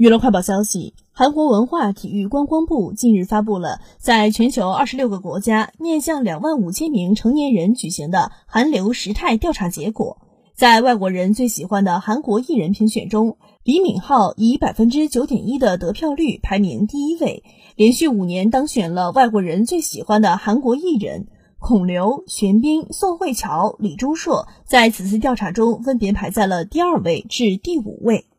娱乐快报消息韩国文化体育观光部近日发布了在全球二十六个国家面向两万五千名成年人举行的韩流时态调查结果。在外国人最喜欢的韩国艺人评选中李敏镐以百分之九点一的得票率排名第一位连续五年当选了外国人最喜欢的韩国艺人。孔刘玄彬宋慧乔李钟硕在此次调查中分别排在了第二位至第五位。